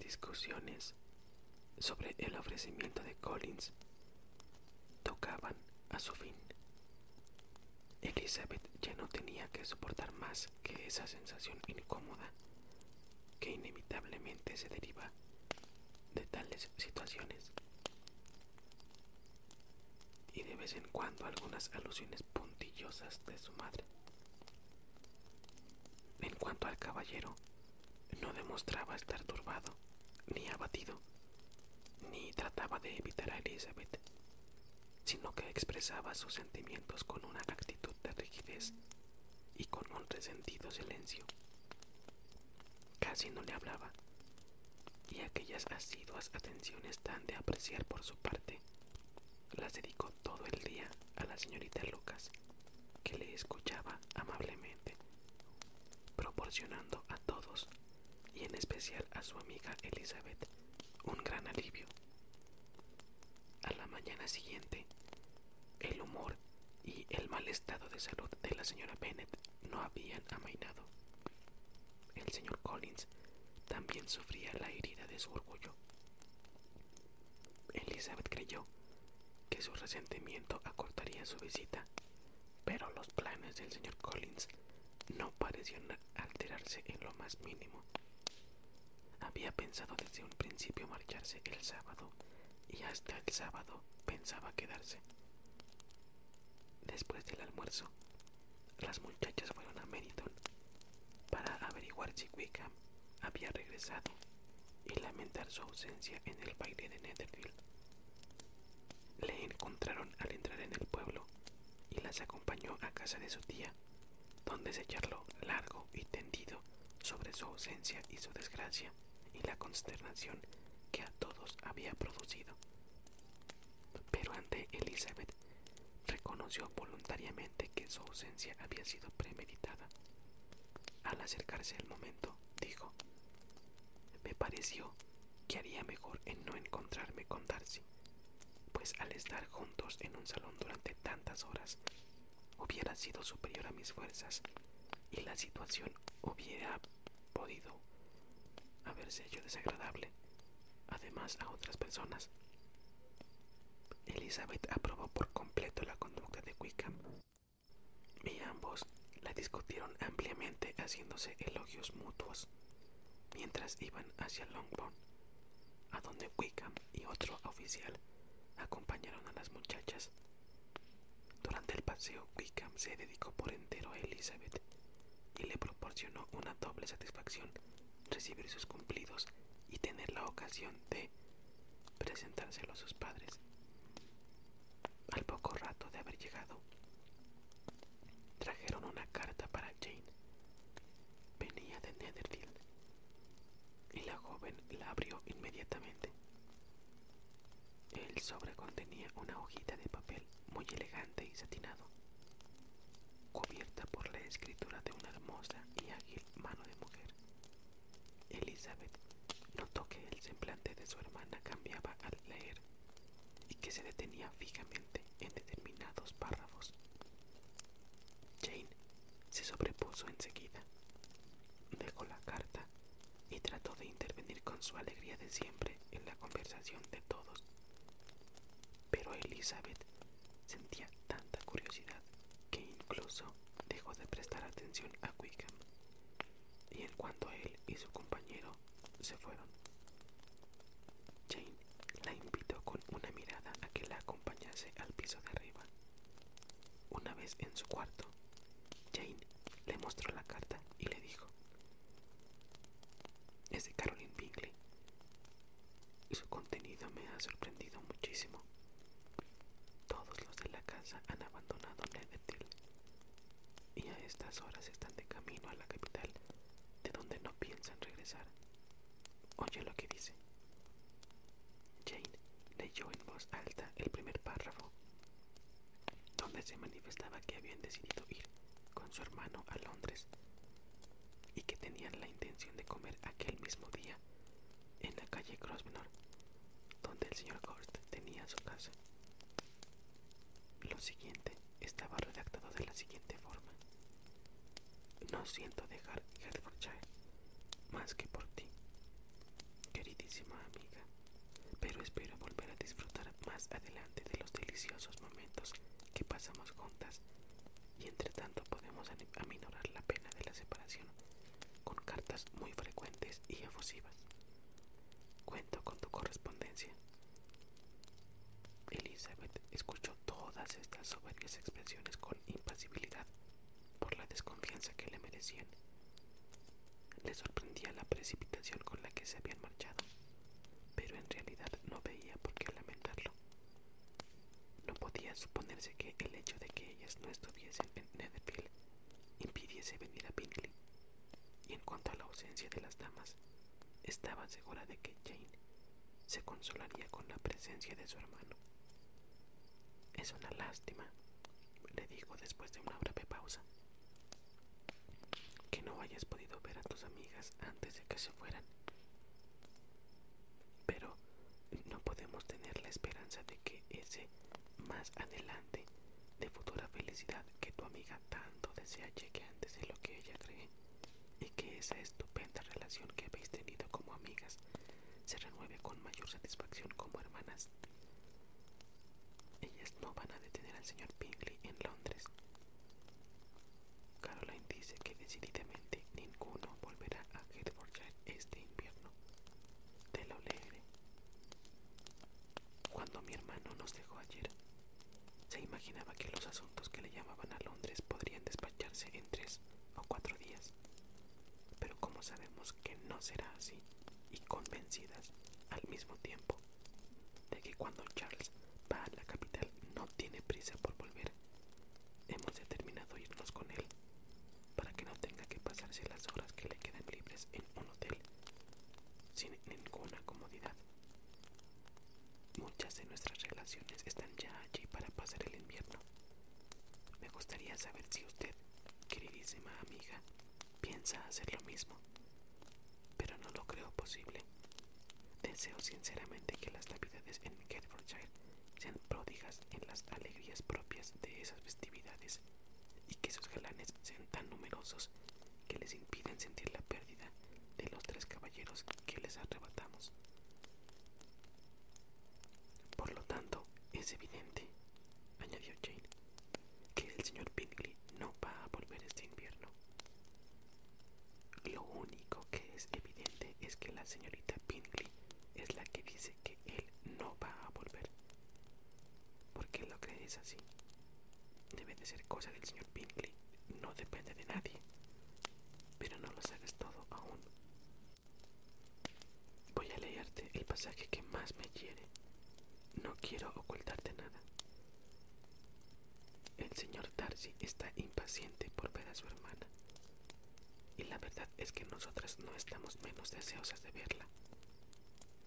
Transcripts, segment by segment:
discusiones sobre el ofrecimiento de Collins tocaban a su fin. Elizabeth ya no tenía que soportar más que esa sensación incómoda que inevitablemente se deriva de tales situaciones. Y de vez en cuando algunas alusiones puntillosas de su madre. En cuanto al caballero, no demostraba estar turbado, ni abatido, ni trataba de evitar a Elizabeth, sino que expresaba sus sentimientos con una actitud de rigidez y con un resentido silencio. Casi no le hablaba, y aquellas asiduas atenciones tan de apreciar por su parte las dedicó todo el día a la señorita Lucas, que le escuchaba amablemente, proporcionando a todos, y en especial a su amiga Elizabeth, un gran alivio. A la mañana siguiente, el humor y el mal estado de salud de la señora Bennet no habían amainado. El señor Collins también sufría la herida de su orgullo. Elizabeth creyó que su resentimiento acortaría su visita, pero los planes del señor Collins no parecían alterarse en lo más mínimo. Había pensado desde un principio marcharse el sábado y hasta el sábado pensaba quedarse. Después del almuerzo, las muchachas fueron a Meriton para averiguar si Wickham había regresado y lamentar su ausencia en el baile de Netherfield. Le encontraron al entrar en el pueblo y las acompañó a casa de su tía, donde se charló largo y tendido sobre su ausencia y su desgracia y la consternación que a todos había producido. Pero ante Elizabeth reconoció voluntariamente que su ausencia había sido premeditada. Al acercarse el momento, dijo, me pareció que haría mejor en no encontrarme con Darcy, pues al estar juntos en un salón durante tantas horas, hubiera sido superior a mis fuerzas y la situación hubiera podido haberse hecho desagradable, además a otras personas. Elizabeth aprobó por completo la conducta de Wickham y ambos la discutieron ampliamente haciéndose elogios mutuos mientras iban hacia Longbourn, a donde Wickham y otro oficial acompañaron a las muchachas. Durante el paseo, Wickham se dedicó por entero a Elizabeth y le proporcionó una doble satisfacción recibir sus cumplidos y tener la ocasión de presentárselo a sus padres. Al poco rato de haber llegado, trajeron una carta para Jane. Venía de Netherfield y la joven la abrió inmediatamente. El sobre contenía una hojita de papel muy elegante y satinado, cubierta por la escritura de una hermosa y ágil mano de mujer. Elizabeth notó que el semblante de su hermana cambiaba al leer y que se detenía fijamente en determinados párrafos. Jane se sobrepuso enseguida, dejó la carta y trató de intervenir con su alegría de siempre en la conversación de todos. Pero Elizabeth sentía tanta curiosidad que incluso dejó de prestar atención a Wickham. Y en cuanto él y su compañero se fueron, Jane la invitó con una mirada a que la acompañase al piso de arriba. Una vez en su cuarto, Jane le mostró la carta y le dijo, es de Caroline Bingley. Su contenido me ha sorprendido muchísimo. Todos los de la casa han abandonado Netherfield y a estas horas están de camino a la capital, donde no piensan regresar. Oye lo que dice. Jane leyó en voz alta el primer párrafo, donde se manifestaba que habían decidido ir con su hermano a Londres y que tenían la intención de comer aquel mismo día en la calle Grosvenor, donde el señor Gorst tenía su casa. Lo siguiente estaba redactado de la siguiente forma. No siento dejar Hertfordshire más que por ti, queridísima amiga, pero espero volver a disfrutar más adelante de los deliciosos momentos que pasamos juntas y entre tanto podemos aminorar la pena de la separación con cartas muy frecuentes y efusivas. Cuento con tu correspondencia. Elizabeth escuchó todas estas soberbias expresiones con impasibilidad por la desconfianza que le merecían. Le sorprendía la precipitación con la que se habían marchado, pero en realidad no veía por qué lamentarlo. No podía suponerse que el hecho de que ellas no estuviesen en Netherfield impidiese venir a Bingley. Y en cuanto a la ausencia de las damas, estaba segura de que Jane se consolaría con la presencia de su hermano. Es una lástima, le dijo después de una breve pausa, no hayas podido ver a tus amigas antes de que se fueran. Pero no podemos tener la esperanza de que ese más adelante de futura felicidad que tu amiga tanto desea llegue antes de lo que ella cree y que esa estupenda relación que habéis tenido como amigas se renueve con mayor satisfacción como hermanas. Ellas no van a detener al señor Pingley en Londres. Decididamente ninguno volverá a Hertfordshire este invierno. Te lo leeré. Cuando mi hermano nos dejó ayer, se imaginaba que los asuntos que le llamaban a Londres podrían despacharse en tres o cuatro días. Pero como sabemos que no será así, y convencidas al mismo tiempo de que cuando Charles va a la capital no tiene prisa por volver, hemos determinado irnos con él para que no tenga que pasarse las horas que le quedan libres en un hotel sin ninguna comodidad. Muchas de nuestras relaciones están ya allí para pasar el invierno. Me gustaría saber si usted, queridísima amiga, piensa hacer lo mismo, pero no lo creo posible. Deseo sinceramente que las navidades en Hertfordshire sean pródigas en las alegrías propias de esas festividades y que sus galanes sean tan numerosos que les impiden sentir la pérdida de los tres caballeros que les arrebatamos. Por lo tanto, es evidente, añadió Jane, que el señor Bingley no va a volver este invierno. Lo único que es evidente es que la señorita Bingley es la que dice que él no va a volver. ¿Por qué lo crees así? Debe de ser cosa del señor Bingley, no depende de nadie. Pero no lo sabes todo aún. Voy a leerte el que más me hiere. No quiero ocultarte nada. El señor Darcy está impaciente por ver a su hermana. Y la verdad es que nosotras no estamos menos deseosas de verla.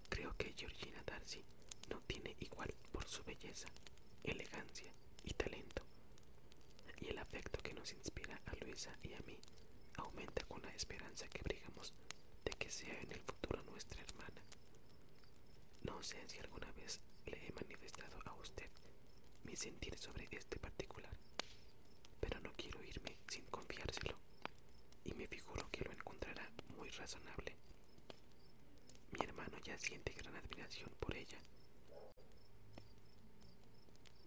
Creo que Georgina Darcy no tiene igual por su belleza, elegancia y talento. Y el afecto que nos inspira a Luisa y a mí aumenta con la esperanza que brigamos de que sea en el futuro nuestra hermana. No sé si alguna vez le he manifestado a usted mi sentir sobre este particular, pero no quiero irme sin confiárselo, y me figuro que lo encontrará muy razonable. Mi hermano ya siente gran admiración por ella,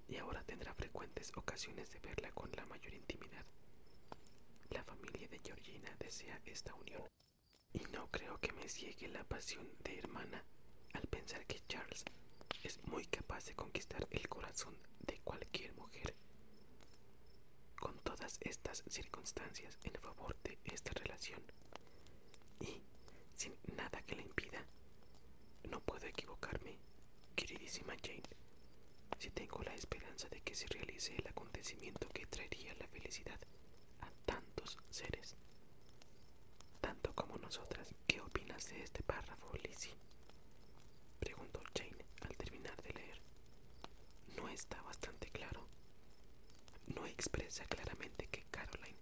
y ahora tendrá frecuentes ocasiones de verla con la mayor intimidad. La familia de Georgina desea esta unión, y no creo que me ciegue la pasión de hermana pensar que Charles es muy capaz de conquistar el corazón de cualquier mujer. Con todas estas circunstancias en favor de esta relación, y sin nada que le impida, no puedo equivocarme, queridísima Jane, si tengo la esperanza de que se realice el acontecimiento que traería la felicidad a tantos seres, tanto como nosotras. ¿Qué opinas de este párrafo, Lizzie? Preguntó Jane al terminar de leer. No está bastante claro. No expresa claramente que Caroline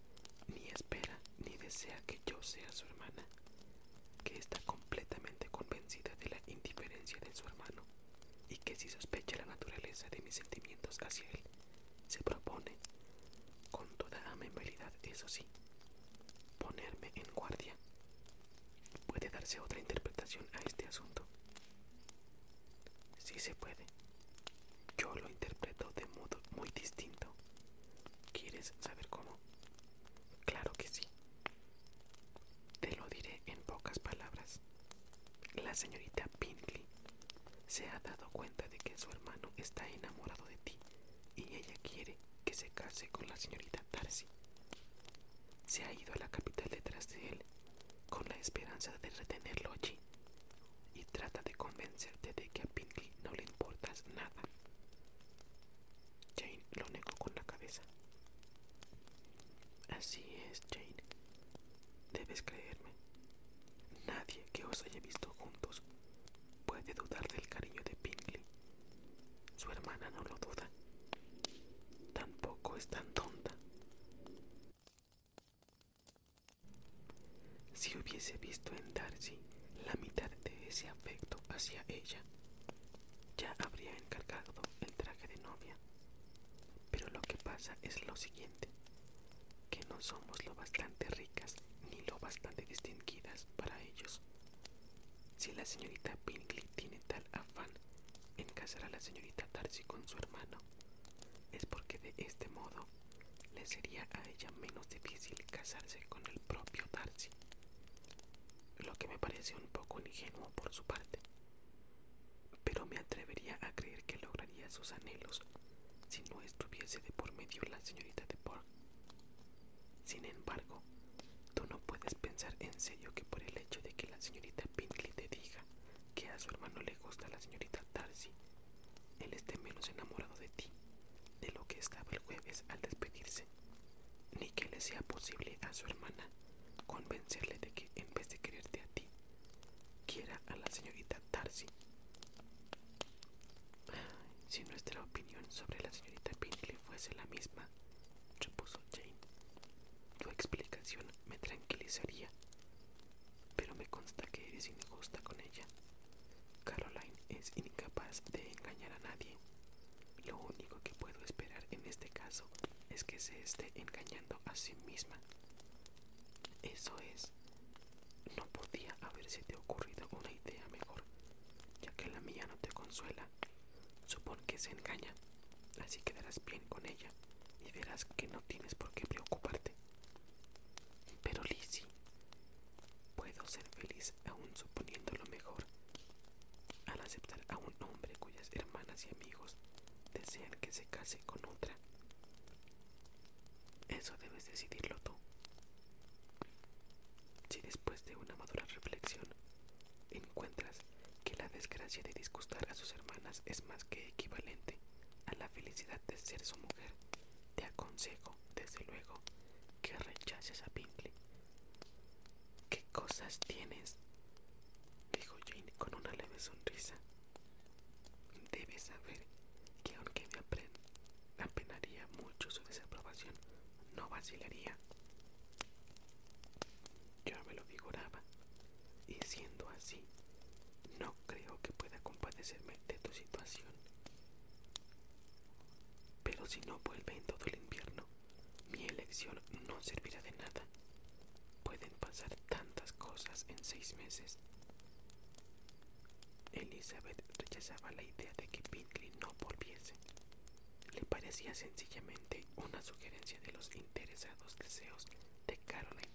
ni espera ni desea que yo sea su hermana, que está completamente convencida de la indiferencia de su hermano y que si sospecha la naturaleza de mis sentimientos hacia él, se propone, con toda amabilidad, eso sí, ponerme en guardia. Puede darse otra interpretación a este asunto, se puede. Yo lo interpreto de modo muy distinto. ¿Quieres saber cómo? Claro que sí. Te lo diré en pocas palabras. La señorita Pinkley se ha dado cuenta de que su hermano está enamorado de ti y ella quiere que se case con la señorita Darcy. Se ha ido a la capital detrás de él con la esperanza de retenerlo allí y trata de convencerte de que a Pinkley no le importas nada. Jane lo negó con la cabeza. Así es, Jane. Debes creerme. Nadie que os haya visto juntos puede dudar del cariño de Pinkley. Su hermana no lo duda. Tampoco es tan tonta. Si hubiese visto en Darcy la mitad de ese afecto hacia ella, ya habría encargado el traje de novia. Pero lo que pasa es lo siguiente, no somos lo bastante ricas ni lo bastante distinguidas para ellos. Si la señorita Pinkley tiene tal afán en casar a la señorita Darcy con su hermano, es porque de este modo le sería a ella menos difícil casarse con el propio Darcy, lo que me parece un poco ingenuo por su parte. Pero me atrevería a creer que lograría sus anhelos si no estuviese de por medio la señorita de Pork. Sin embargo, tú no puedes pensar en serio que por el hecho de que la señorita Pinkley te diga que a su hermano le gusta la señorita Darcy, él esté menos enamorado de ti de lo que estaba el jueves al despedirse, ni que le sea posible a su hermana convencerle de que en vez de quererte a ti, quiera a la señorita Darcy. Si nuestra opinión sobre la señorita Pinkley fuese la misma, repuso Jane, tu me tranquilizaría, pero me consta que eres injusta con ella. Caroline es incapaz de engañar a nadie. Lo único que puedo esperar en este caso es que se esté engañando a sí misma. Eso es. No podía habérsete ocurrido una idea mejor, ya que la mía no te consuela. Supón que se engaña, así quedarás bien con ella y verás que no tienes por qué preocuparte. Pero Lizzie, puedo ser feliz aún suponiendo lo mejor al aceptar a un hombre cuyas amigos desean que se case con otra. Eso debes decidirlo tú. Si después de una madura reflexión encuentras que la desgracia de disgustar a sus hermanas es más que equivalente a la felicidad de ser su mujer, te aconsejo, desde luego, que rechaces a Pinkley. ¿Qué cosas tienes? dijo Jane con una leve sonrisa. Debes saber que aunque me apenaría mucho su no vacilaría. Yo me lo figuraba, y siendo así, no creo que pueda compadecerme de tu situación. Pero si no vuelve en todo el invierno, mi elección no servirá de nada. Pueden pasar tantas cosas en seis meses. Elizabeth rechazaba la idea de que Pinkley no volviese. Parecía sencillamente una sugerencia de los interesados deseos de Caroline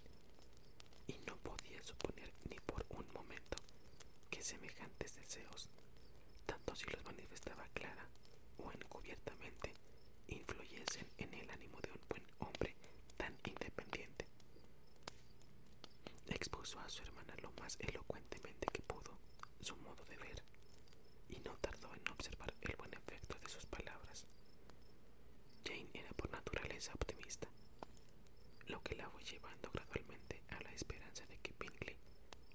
y no podía suponer ni por un momento que semejantes deseos, tanto si los manifestaba clara o encubiertamente, influyesen en el ánimo de un buen hombre tan independiente. Expuso a su hermana lo más elocuentemente que pudo su modo de ver y no tardó en observar el buen efecto de sus palabras. Jane era por naturaleza optimista, lo que la fue llevando gradualmente a la esperanza de que Pinkley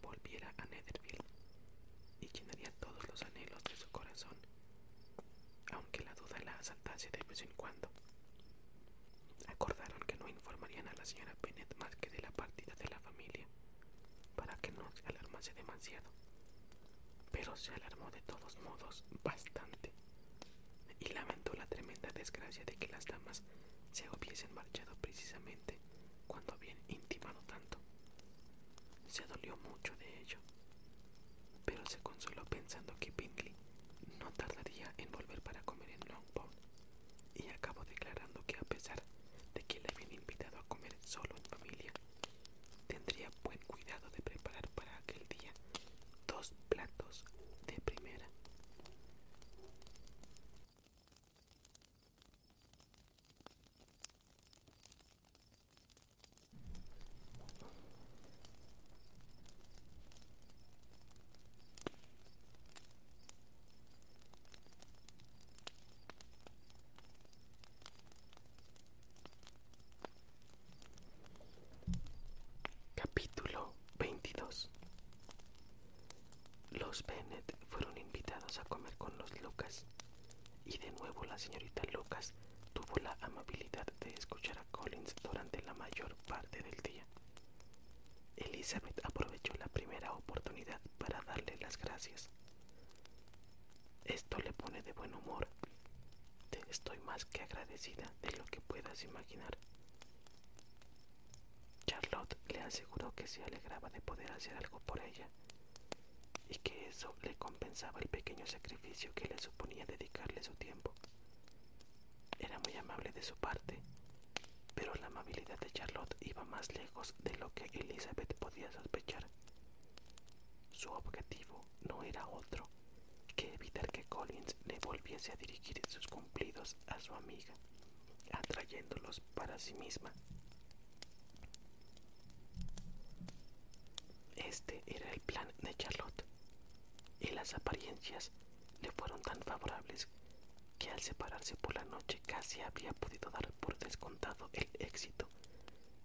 volviera a Netherfield y llenaría todos los anhelos de su corazón, aunque la duda la asaltase de vez en cuando. Acordaron que no informarían a la señora Bennet más que de la partida de la familia, para que no se alarmase demasiado. Pero se alarmó de todos modos bastante, y lamentó la tremenda desgracia de que las damas se hubiesen marchado precisamente cuando habían intimado tanto. Se dolió mucho de ello, pero se consoló pensando que Bingley no tardaría en volver para comer en Longbourn, y acabó declarando que a pesar de que le habían invitado a comer solo en familia, tendría buen cuidado de preparar para aquel día dos platos de a comer con los Lucas y de nuevo la señorita Lucas tuvo la amabilidad de escuchar a Collins durante la mayor parte del día. Elizabeth aprovechó la primera oportunidad para darle las gracias. Esto le pone de buen humor. Te estoy más que agradecida de lo que puedas imaginar. Charlotte le aseguró que se alegraba de poder hacer algo por ella y que eso le compensaba el pequeño sacrificio que le suponía dedicarle su tiempo. Era muy amable de su parte, pero la amabilidad de Charlotte iba más lejos de lo que Elizabeth podía sospechar. Su objetivo no era otro que evitar que Collins le volviese a dirigir sus cumplidos a su amiga, atrayéndolos para sí misma. Este era el plan de Charlotte, y las apariencias le fueron tan favorables que al separarse por la noche casi había podido dar por descontado el éxito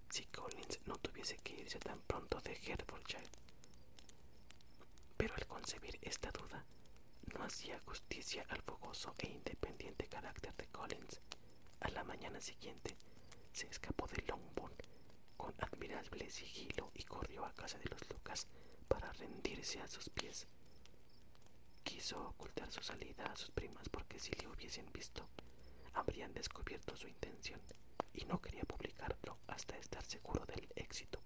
si Collins no tuviese que irse tan pronto de Hertfordshire. Pero al concebir esta duda, no hacía justicia al fogoso e independiente carácter de Collins. A la mañana siguiente se escapó de Longbourn con admirable sigilo y corrió a casa de los Lucas para rendirse a sus pies. Quiso ocultar su salida a sus primas porque si le hubiesen visto, habrían descubierto su intención y no quería publicarlo hasta estar seguro del éxito.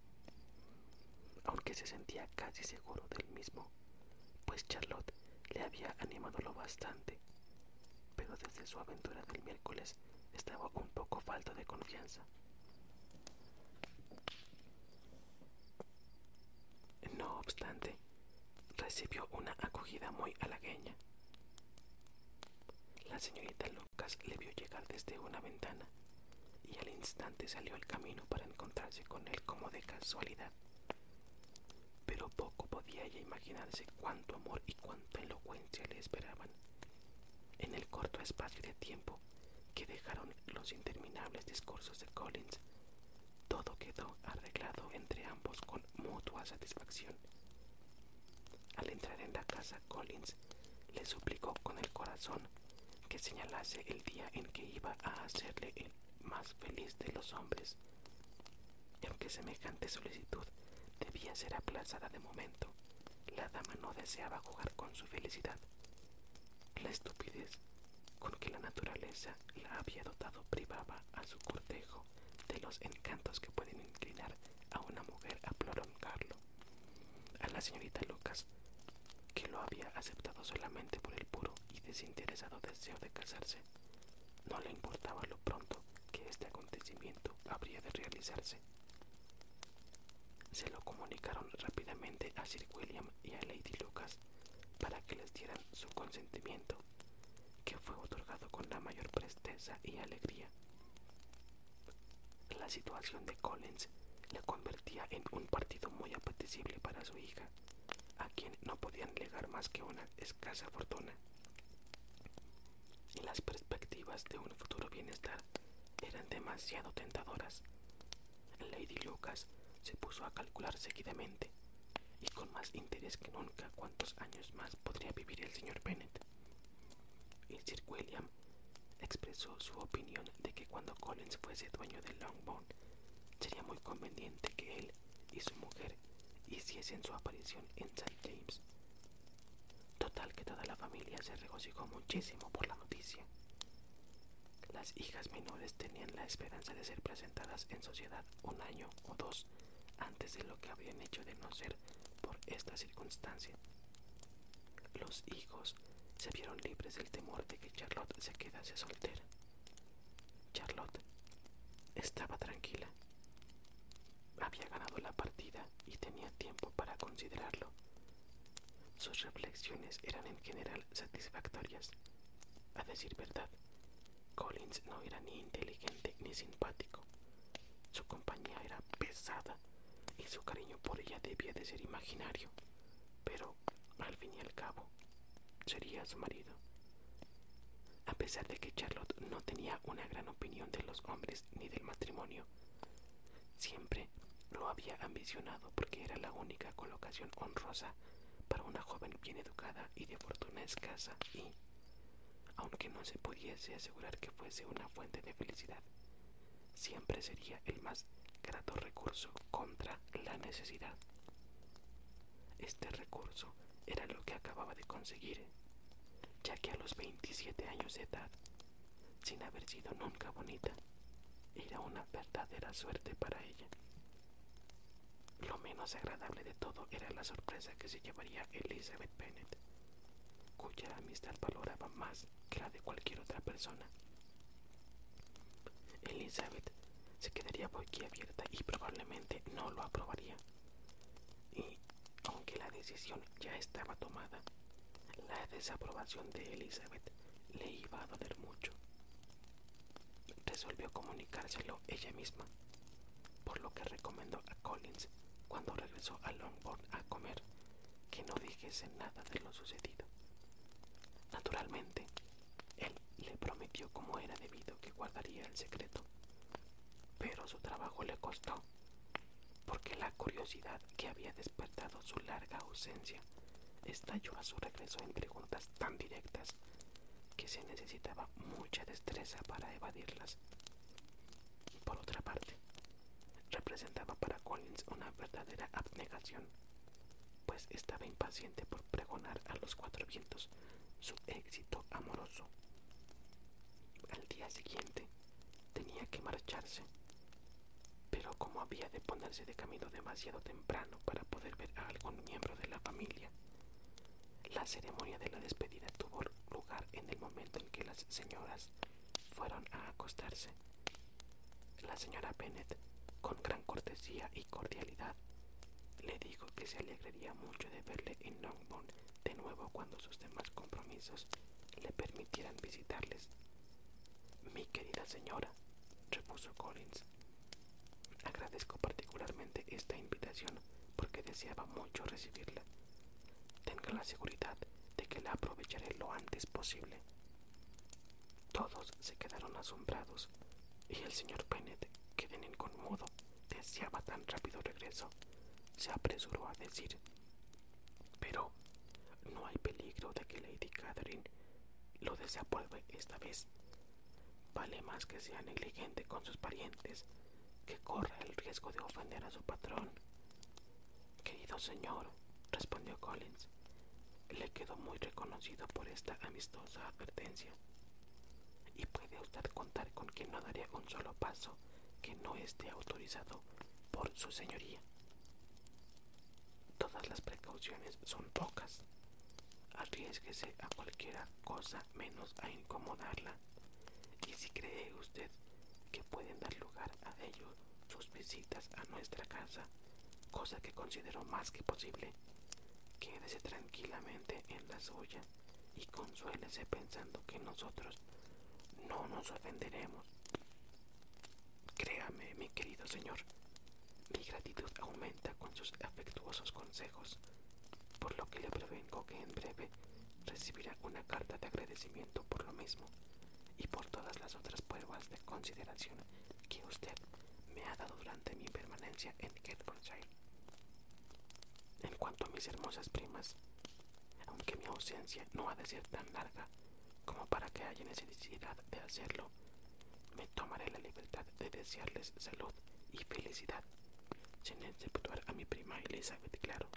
Aunque se sentía casi seguro del mismo, pues Charlotte le había animado lo bastante, pero desde su aventura del miércoles estaba un poco falta de confianza. No obstante, recibió una acogida muy halagueña. La señorita Lucas le vio llegar desde una ventana y al instante salió al camino para encontrarse con él como de casualidad. Pero poco podía ella imaginarse cuánto amor y cuánta elocuencia le esperaban. En el corto espacio de tiempo que dejaron los interminables discursos de Collins, todo quedó arreglado entre ambos con mutua satisfacción. Al entrar en la casa, Collins le suplicó con el corazón que señalase el día en que iba a hacerle el más feliz de los hombres. Y aunque semejante solicitud debía ser aplazada de momento, la dama no deseaba jugar con su felicidad. La estupidez con que la naturaleza la había dotado privaba a su cortejo de los encantos que pueden inclinar a una mujer a prolongarlo. A la señorita Lucas, que lo había aceptado solamente por el puro y desinteresado deseo de casarse, no le importaba lo pronto que este acontecimiento habría de realizarse. Se lo comunicaron rápidamente a Sir William y a Lady Lucas para que les dieran su consentimiento, que fue otorgado con la mayor presteza y alegría. La situación de Collins le convertía en un partido muy apetecible para su hija, a quien no podían legar más que una escasa fortuna. Y las perspectivas de un futuro bienestar eran demasiado tentadoras. Lady Lucas se puso a calcular seguidamente y con más interés que nunca cuántos años más podría vivir el señor Bennet. Y Sir William expresó su opinión de que cuando Collins fuese dueño de Longbourn sería muy conveniente que él y su mujer hiciesen su aparición en St. James. Total que toda la familia se regocijó muchísimo por la noticia. Las hijas menores tenían la esperanza de ser presentadas en sociedad un año o dos antes de lo que habrían hecho de no ser por esta circunstancia. Los hijos se vieron libres del temor de que Charlotte se quedase soltera. Charlotte estaba tranquila. Había ganado la partida y tenía tiempo para considerarlo. Sus reflexiones eran en general satisfactorias. A decir verdad, Collins no era ni inteligente ni simpático. Su compañía era pesada y su cariño por ella debía de ser imaginario, pero al fin y al cabo sería su marido. A pesar de que Charlotte no tenía una gran opinión de los hombres ni del matrimonio, siempre lo había ambicionado porque era la única colocación honrosa para una joven bien educada y de fortuna escasa y, aunque no se pudiese asegurar que fuese una fuente de felicidad, siempre sería el más grato recurso contra la necesidad. Este recurso era lo que acababa de conseguir, ya que a los 27 años de edad, sin haber sido nunca bonita, era una verdadera suerte para ella. Lo menos agradable de todo era la sorpresa que se llevaría Elizabeth Bennet, cuya amistad valoraba más que la de cualquier otra persona. Elizabeth se quedaría boquiabierta y probablemente no lo aprobaría. Y aunque la decisión ya estaba tomada, la desaprobación de Elizabeth le iba a doler mucho. Resolvió comunicárselo ella misma, por lo que recomendó a Collins cuando regresó a Longbourn a comer que no dijese nada de lo sucedido. Naturalmente, él le prometió como era debido que guardaría el secreto, pero su trabajo le costó, porque la curiosidad que había despertado su larga ausencia estalló a su regreso en preguntas tan directas que se necesitaba mucha destreza para evadirlas. Por otra parte, representaba para Collins una verdadera abnegación, pues estaba impaciente por pregonar a los cuatro vientos su éxito amoroso. Al día siguiente tenía que marcharse, pero como había de ponerse de camino demasiado temprano para poder ver a algún miembro de la familia, la ceremonia de la despedida tuvo lugar en el momento en que las señoras fueron a acostarse. La señora Bennet, con gran cortesía y cordialidad, le dijo que se alegraría mucho de verle en Longbourn de nuevo cuando sus demás compromisos le permitieran visitarles. Mi querida señora, repuso Collins, agradezco particularmente esta invitación porque deseaba mucho recibirla. Tenga la seguridad de que la aprovecharé lo antes posible. Todos se quedaron asombrados y el señor Bennet, de ningún modo deseaba tan rápido regreso, se apresuró a decir, pero no hay peligro de que Lady Catherine lo desapruebe esta vez. Vale más que sea negligente con sus parientes que corra el riesgo de ofender a su patrón. Querido señor, respondió Collins, le quedó muy reconocido por esta amistosa advertencia. Y puede usted contar con que no daré un solo paso que no esté autorizado por su señoría. Todas las precauciones son pocas. Arriesguese a cualquiera cosa menos a incomodarla. Y si cree usted que pueden dar lugar a ello sus visitas a nuestra casa, cosa que considero más que posible, quédese tranquilamente en la suya y consuélese pensando que nosotros no nos ofenderemos. Créame, mi querido señor, mi gratitud aumenta con sus afectuosos consejos, por lo que le prevengo que en breve recibirá una carta de agradecimiento por lo mismo y por todas las otras pruebas de consideración que usted me ha dado durante mi permanencia en Hertfordshire. En cuanto a mis hermosas primas, aunque mi ausencia no ha de ser tan larga como para que haya necesidad de hacerlo, me tomaré la libertad de desearles salud y felicidad, sin exceptuar a mi prima Elizabeth, claro.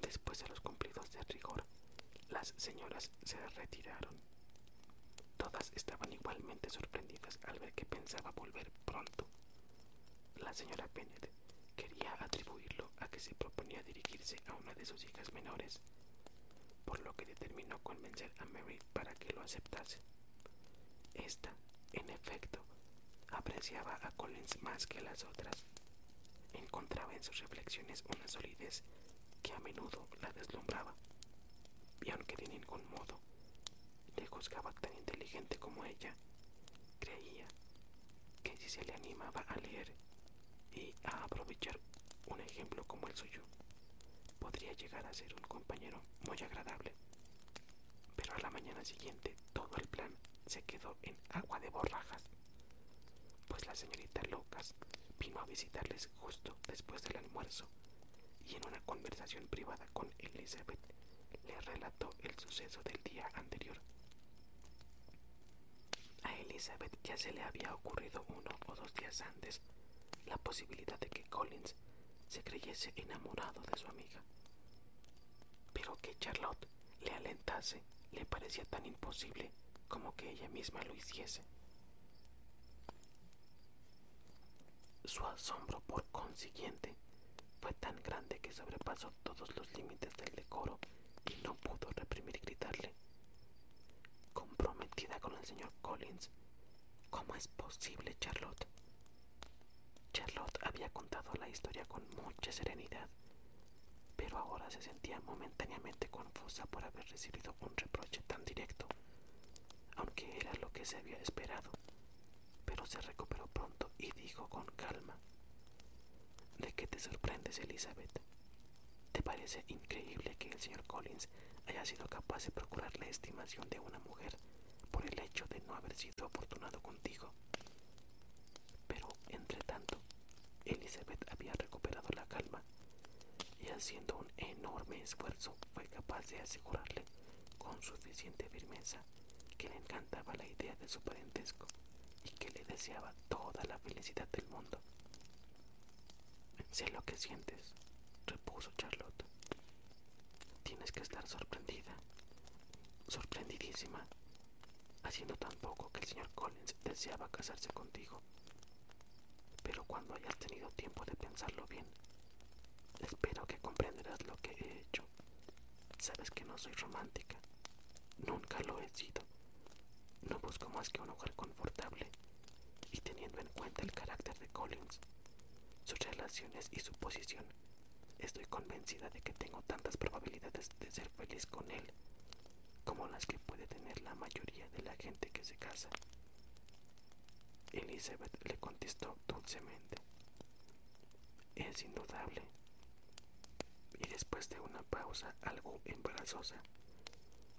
Después de los cumplidos de rigor, las señoras se retiraron. Todas estaban igualmente sorprendidas al ver que pensaba volver pronto. La señora Bennet quería atribuirlo a que se proponía dirigirse a una de sus hijas menores, por lo que determinó convencer a Mary para que lo aceptase. Esta En efecto, apreciaba a Collins más que las otras. Encontraba en sus reflexiones una solidez que a menudo la deslumbraba, y aunque de ningún modo le juzgaba tan inteligente como ella, creía que si se le animaba a leer y a aprovechar un ejemplo como el suyo, podría llegar a ser un compañero muy agradable. Pero a la mañana siguiente todo el plan se quedó en agua de borrajas, pues la señorita Lucas vino a visitarles justo después del almuerzo y en una conversación privada con Elizabeth le relató el suceso del día anterior. A Elizabeth ya se le había ocurrido uno o dos días antes la posibilidad de que Collins se creyese enamorado de su amiga. Pero que Charlotte le alentase le parecía tan imposible como que ella misma lo hiciese. Su asombro, por consiguiente, fue tan grande que sobrepasó todos los límites del decoro y no pudo reprimir gritarle. Comprometida con el señor Collins, ¿cómo es posible, Charlotte? Charlotte había contado la historia con mucha serenidad, pero ahora se sentía momentáneamente confusa por haber recibido un reproche tan directo, aunque era lo que se había esperado. Pero se recuperó pronto y dijo con calma, ¿De qué te sorprendes, Elizabeth? ¿Te parece increíble que el señor Collins haya sido capaz de procurar la estimación de una mujer por el hecho de no haber sido afortunado contigo? Pero, entre tanto, Elizabeth había recuperado la calma y haciendo un enorme esfuerzo fue capaz de asegurarle con suficiente firmeza que le encantaba la idea de su parentesco y que le deseaba toda la felicidad del mundo. Sé lo que sientes, repuso Charlotte. Tienes que estar sorprendida, sorprendidísima, haciendo tan poco que el señor Collins deseaba casarse contigo. Pero cuando hayas tenido tiempo de pensarlo bien, espero que comprenderás lo que he hecho. Sabes que no soy romántica, nunca lo he sido. No busco más que un hogar confortable y teniendo en cuenta el carácter de Collins, sus relaciones y su posición, estoy convencida de que tengo tantas probabilidades de ser feliz con él como las que puede tener la mayoría de la gente que se casa. Elizabeth le contestó dulcemente. Es indudable. Y después de una pausa algo embarazosa,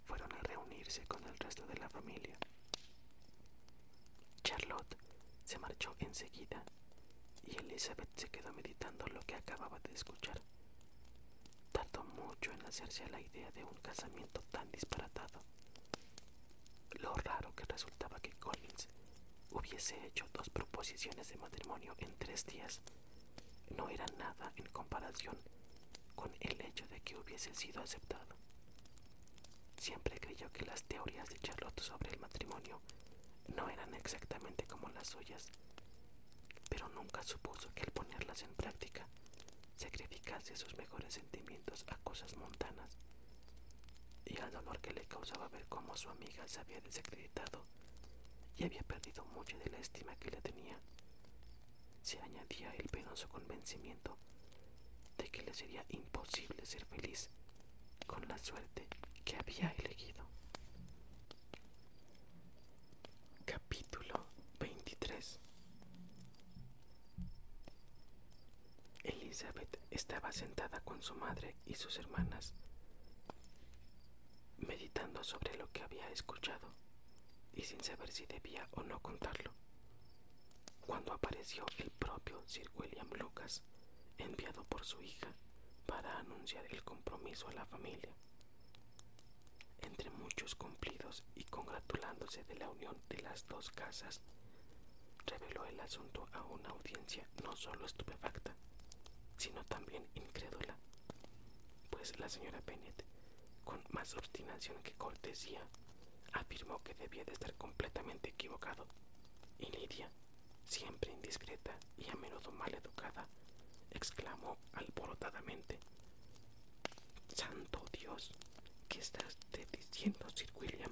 fueron a reunirse con el resto de la familia. Charlotte se marchó enseguida y Elizabeth se quedó meditando lo que acababa de escuchar. Tardó mucho en hacerse a la idea de un casamiento tan disparatado. Lo raro que resultaba que Collins hubiese hecho dos proposiciones de matrimonio en tres días no era nada en comparación con el hecho de que hubiese sido aceptado. Siempre creyó que las teorías de Charlotte sobre el matrimonio no eran exactamente como las suyas, pero nunca supuso que al ponerlas en práctica sacrificase sus mejores sentimientos a cosas montanas y al dolor que le causaba ver cómo su amiga se había desacreditado y había perdido mucho de la estima que le tenía. Se añadía el penoso convencimiento de que le sería imposible ser feliz con la suerte que había elegido. Estaba sentada con su madre y sus hermanas, meditando sobre lo que había escuchado y sin saber si debía o no contarlo, cuando apareció el propio Sir William Lucas, enviado por su hija para anunciar el compromiso a la familia. Entre muchos cumplidos y congratulándose de la unión de las dos casas, reveló el asunto a una audiencia no solo estupefacta, sino también incrédula, pues la señora Bennet, con más obstinación que cortesía, afirmó que debía de estar completamente equivocado, y Lidia, siempre indiscreta y a menudo mal educada, exclamó alborotadamente, Santo Dios, ¿qué estás diciendo, Sir William?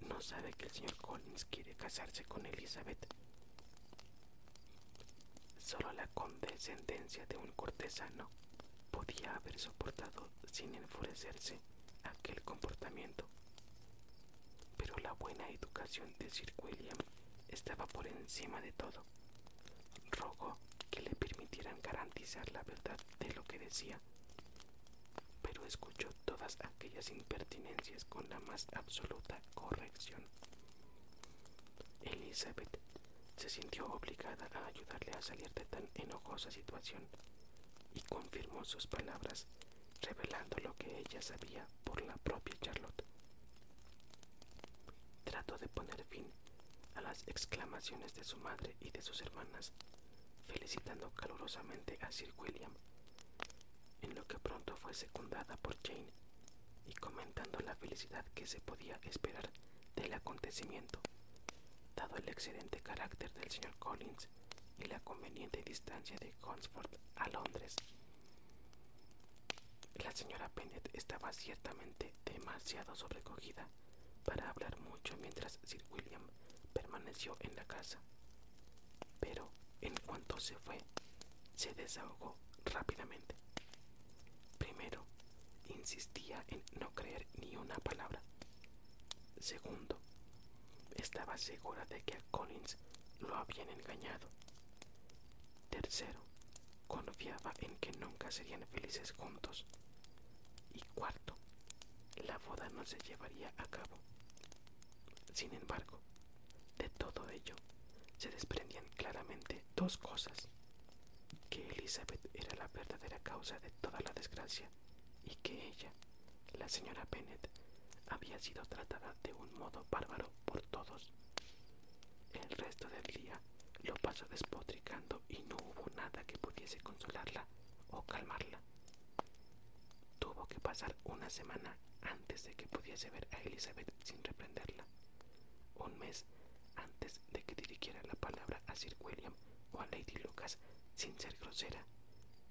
No sabe que el señor Collins quiere casarse con Elizabeth. Solo la condescendencia de un cortesano podía haber soportado sin enfurecerse aquel comportamiento. Pero la buena educación de Sir William estaba por encima de todo. Rogó que le permitieran garantizar la verdad de lo que decía, pero escuchó todas aquellas impertinencias con la más absoluta corrección. Elizabeth se sintió obligada a ayudarle a salir de tan enojosa situación y confirmó sus palabras, revelando lo que ella sabía por la propia Charlotte. Trató de poner fin a las exclamaciones de su madre y de sus hermanas, felicitando calurosamente a Sir William, en lo que pronto fue secundada por Jane, y comentando la felicidad que se podía esperar del acontecimiento, dado el excelente carácter del señor Collins y la conveniente distancia de Hunsford a Londres. La señora Bennet estaba ciertamente demasiado sobrecogida para hablar mucho mientras Sir William permaneció en la casa. Pero en cuanto se fue, se desahogó rápidamente. Primero, insistía en no creer ni una palabra. Segundo, estaba segura de que a Collins lo habían engañado. Tercero, confiaba en que nunca serían felices juntos. Y cuarto, la boda no se llevaría a cabo. Sin embargo, de todo ello se desprendían claramente dos cosas. Que Elizabeth era la verdadera causa de toda la desgracia y que ella, la señora Bennet, había sido tratada de un modo bárbaro por todos. El resto del día lo pasó despotricando y no hubo nada que pudiese consolarla o calmarla. Tuvo que pasar una semana antes de que pudiese ver a Elizabeth sin reprenderla. Un mes antes de que dirigiera la palabra a Sir William o a Lady Lucas sin ser grosera.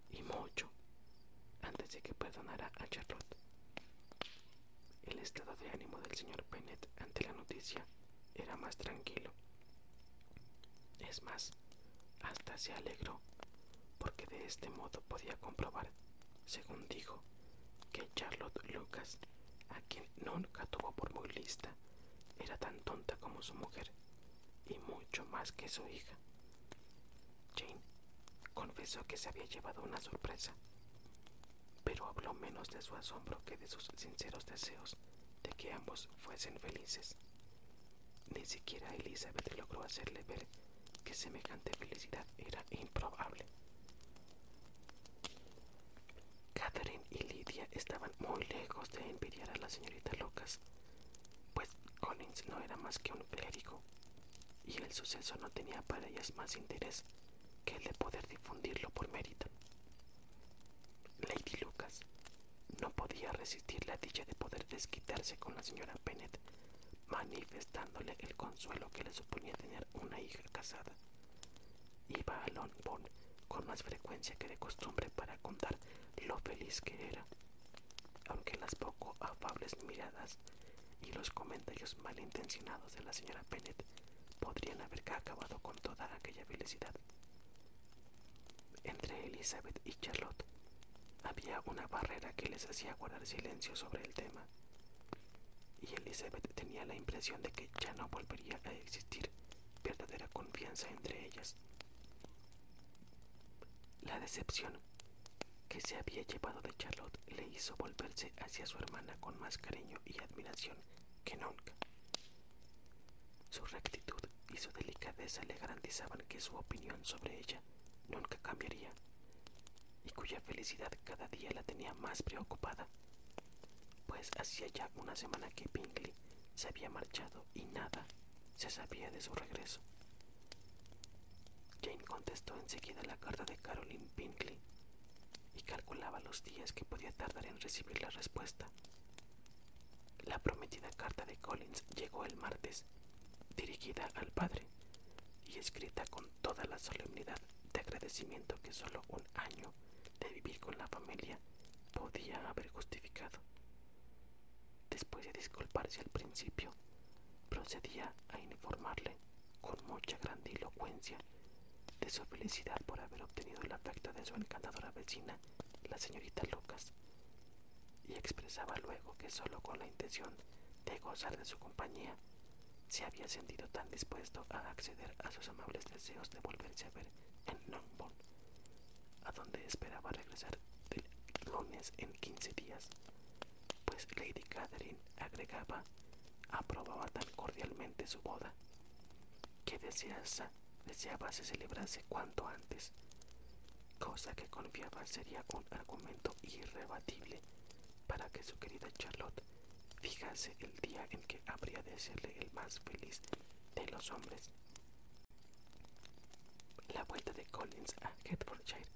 Y mucho antes de que perdonara a Charlotte. El estado de ánimo del señor Bennet ante la noticia era más tranquilo. Es más, hasta se alegró, porque de este modo podía comprobar, según dijo, que Charlotte Lucas, a quien nunca tuvo por muy lista, era tan tonta como su mujer, y mucho más que su hija. Jane confesó que se había llevado una sorpresa, pero habló menos de su asombro que de sus sinceros deseos de que ambos fuesen felices. Ni siquiera Elizabeth logró hacerle ver que semejante felicidad era improbable. Catherine y Lydia estaban muy lejos de envidiar a la señorita Lucas, pues Collins no era más que un clérigo, y el suceso no tenía para ellas más interés que el de poder difundirlo por mérito. Lady no podía resistir la dicha de poder desquitarse con la señora Bennet, manifestándole el consuelo que le suponía tener una hija casada. Iba a Longbourn con más frecuencia que de costumbre para contar lo feliz que era, aunque las poco afables miradas y los comentarios malintencionados de la señora Bennet podrían haber acabado con toda aquella felicidad. Entre Elizabeth y Charlotte había una barrera que les hacía guardar silencio sobre el tema, y Elizabeth tenía la impresión de que ya no volvería a existir verdadera confianza entre ellas. La decepción que se había llevado de Charlotte le hizo volverse hacia su hermana con más cariño y admiración que nunca. Su rectitud y su delicadeza le garantizaban que su opinión sobre ella nunca cambiaría y cuya felicidad cada día la tenía más preocupada, pues hacía ya una semana que Bingley se había marchado y nada se sabía de su regreso. Jane contestó enseguida la carta de Caroline Bingley y calculaba los días que podía tardar en recibir la respuesta. La prometida carta de Collins llegó el martes, dirigida al padre y escrita con toda la solemnidad de agradecimiento que solo un año de vivir con la familia podía haber justificado. Después de disculparse al principio, procedía a informarle con mucha grandilocuencia de su felicidad por haber obtenido el afecto de su encantadora vecina, la señorita Lucas, y expresaba luego que solo con la intención de gozar de su compañía se había sentido tan dispuesto a acceder a sus amables deseos de volverse a ver en Longbourn, a donde esperaba regresar del lunes en quince días, pues Lady Catherine agregaba aprobaba tan cordialmente su boda que deseasa, deseaba se celebrase cuanto antes, cosa que confiaba sería un argumento irrebatible para que su querida Charlotte fijase el día en que habría de serle el más feliz de los hombres. La vuelta de Collins a Hertfordshire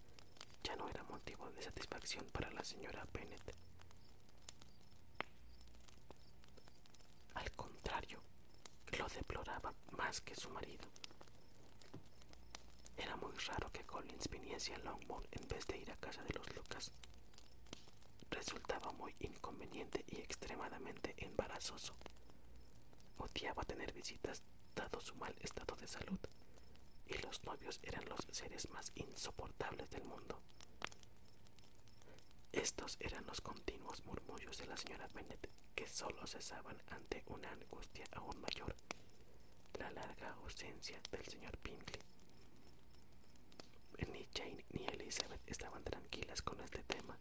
ya no era motivo de satisfacción para la señora Bennet. Al contrario, lo deploraba más que su marido. Era muy raro que Collins viniese a Longbourn en vez de ir a casa de los Lucas resultaba muy inconveniente y extremadamente embarazoso. Odiaba tener visitas dado su mal estado de salud, y los novios eran los seres más insoportables del mundo. Estos eran los continuos murmullos de la señora Bennet que solo cesaban ante una angustia aún mayor, la larga ausencia del señor Pinkley. Ni Jane ni Elizabeth estaban tranquilas con este tema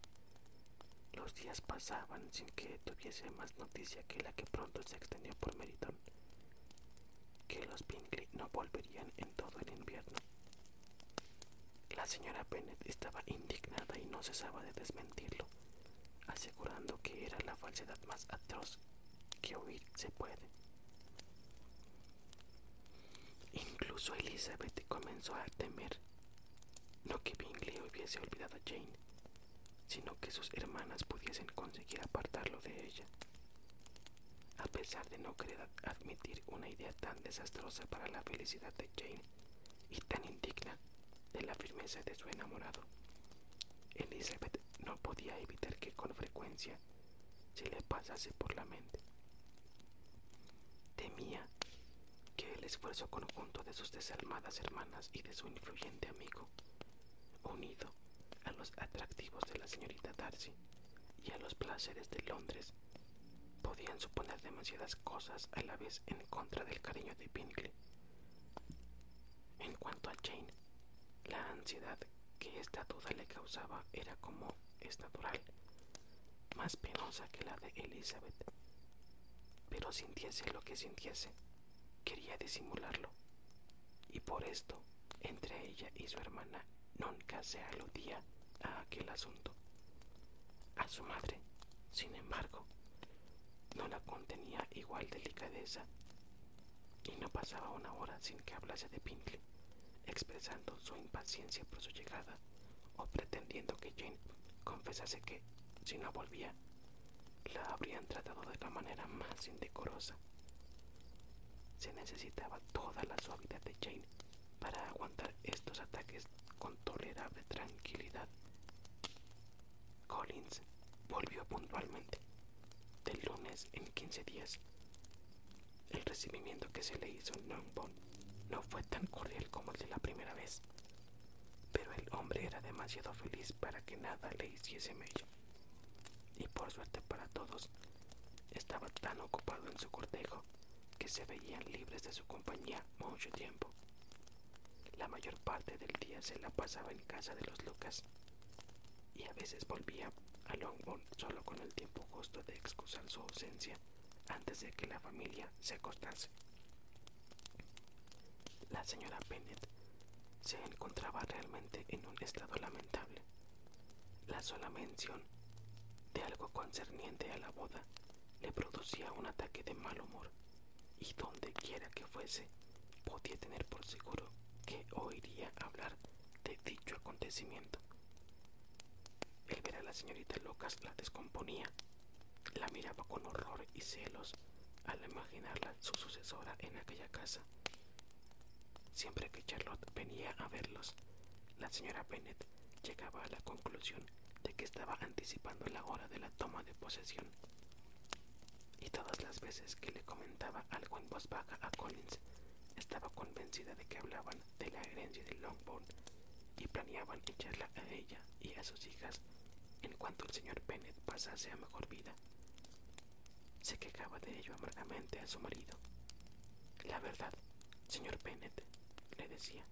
los días pasaban sin que tuviese más noticia que la que pronto se extendió por Meriton, que los Bingley no volverían en todo el invierno. La señora Bennet estaba indignada y no cesaba de desmentirlo, asegurando que era la falsedad más atroz que oír se puede. Incluso Elizabeth comenzó a temer, no que Bingley hubiese olvidado a Jane, sino que sus hermanas pudiesen conseguir apartarlo de ella. A pesar de no querer admitir una idea tan desastrosa para la felicidad de Jane y tan indigna de la firmeza de su enamorado, Elizabeth no podía evitar que con frecuencia se le pasase por la mente. Temía que el esfuerzo conjunto de sus desalmadas hermanas y de su influyente amigo, unido a los atractivos de la señorita Darcy y a los placeres de Londres, podían suponer demasiadas cosas a la vez en contra del cariño de Bingley. En cuanto a Jane, la ansiedad que esta duda le causaba era como es natural, más penosa que la de Elizabeth. Pero sintiese lo que sintiese, quería disimularlo, y por esto, entre ella y su hermana nunca se aludía a aquel asunto. A su madre, sin embargo, no la contenía igual delicadeza y no pasaba una hora sin que hablase de Pinkley, expresando su impaciencia por su llegada o pretendiendo que Jane confesase que, si no volvía, la habrían tratado de la manera más indecorosa. Se necesitaba toda la suavidad de Jane para aguantar estos ataques con tolerable tranquilidad. Collins volvió puntualmente, del lunes en quince días. El recibimiento que se le hizo en Longbourn no fue tan cordial como de la primera vez, pero el hombre era demasiado feliz para que nada le hiciese mella. Y por suerte para todos, estaba tan ocupado en su cortejo que se veían libres de su compañía mucho tiempo. La mayor parte del día se la pasaba en casa de los Lucas y a veces volvía a Longbourn solo con el tiempo justo de excusar su ausencia antes de que la familia se acostase. La señora Bennet se encontraba realmente en un estado lamentable. La sola mención de algo concerniente a la boda le producía un ataque de mal humor y donde quiera que fuese podía tener por seguro que oiría hablar de dicho acontecimiento. El ver a la señorita Lucas la descomponía. La miraba con horror y celos al imaginarla su sucesora en aquella casa. Siempre que Charlotte venía a verlos, la señora Bennet llegaba a la conclusión de que estaba anticipando la hora de la toma de posesión. Y todas las veces que le comentaba algo en voz baja a Collins, estaba convencida de que hablaban de la herencia de Longbourn y planeaban echarla a ella y a sus hijas en cuanto el señor Bennett pasase a mejor vida. Se quejaba de ello amargamente a su marido. La verdad, señor Bennett, le decía,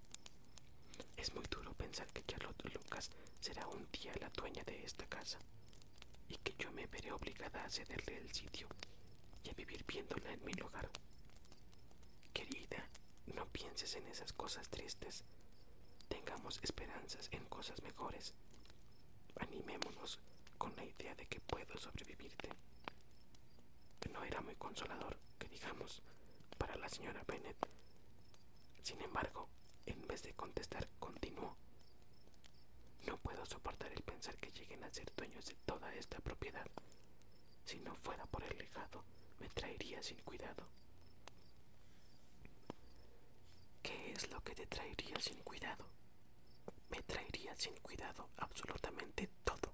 es muy duro pensar que Charlotte Lucas será un día la dueña de esta casa y que yo me veré obligada a cederle el sitio y a vivir viéndola en mi lugar. Querida, no pienses en esas cosas tristes. Tengamos esperanzas en cosas mejores. Animémonos con la idea de que puedo sobrevivirte. No era muy consolador, que digamos, para la señora Bennett. Sin embargo, en vez de contestar, continuó. No puedo soportar el pensar que lleguen a ser dueños de toda esta propiedad. Si no fuera por el legado, me traería sin cuidado. ¿Qué es lo que te traería sin cuidado? Me traería sin cuidado absolutamente todo.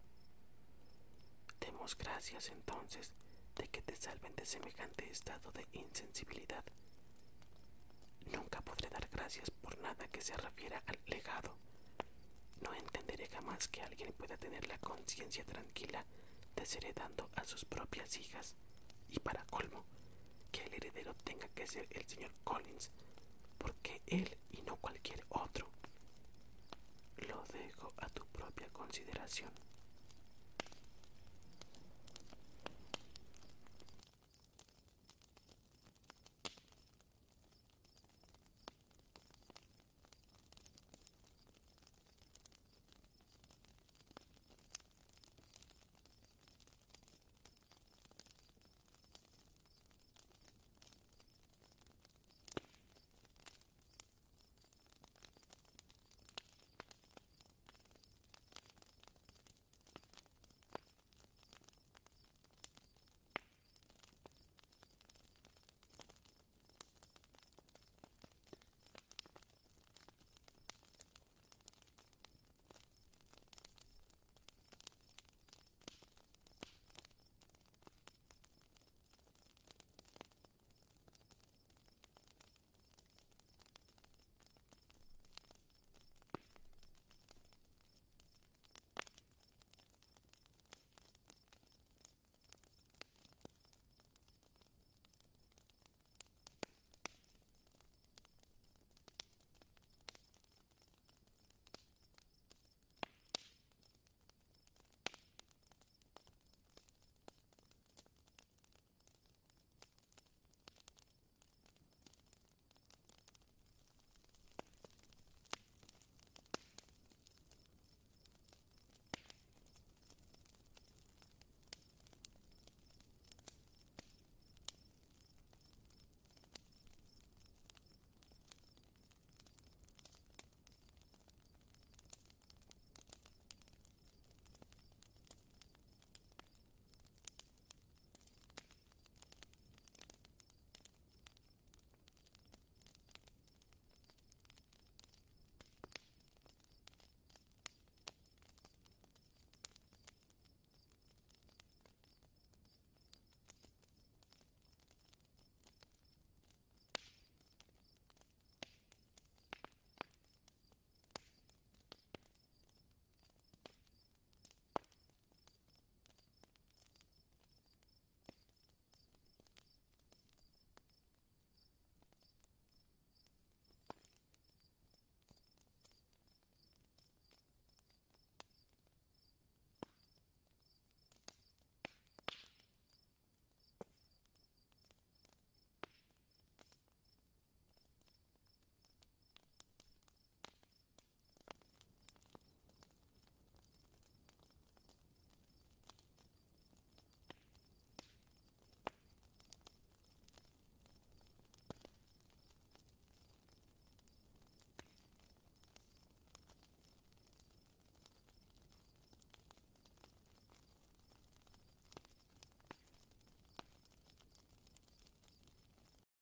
Demos gracias entonces de que te salven de semejante estado de insensibilidad. Nunca podré dar gracias por nada que se refiera al legado. No entenderé jamás que alguien pueda tener la conciencia tranquila desheredando a sus propias hijas y para colmo que el heredero tenga que ser el señor Collins porque él y no cualquier otro. Lo dejo a tu propia consideración.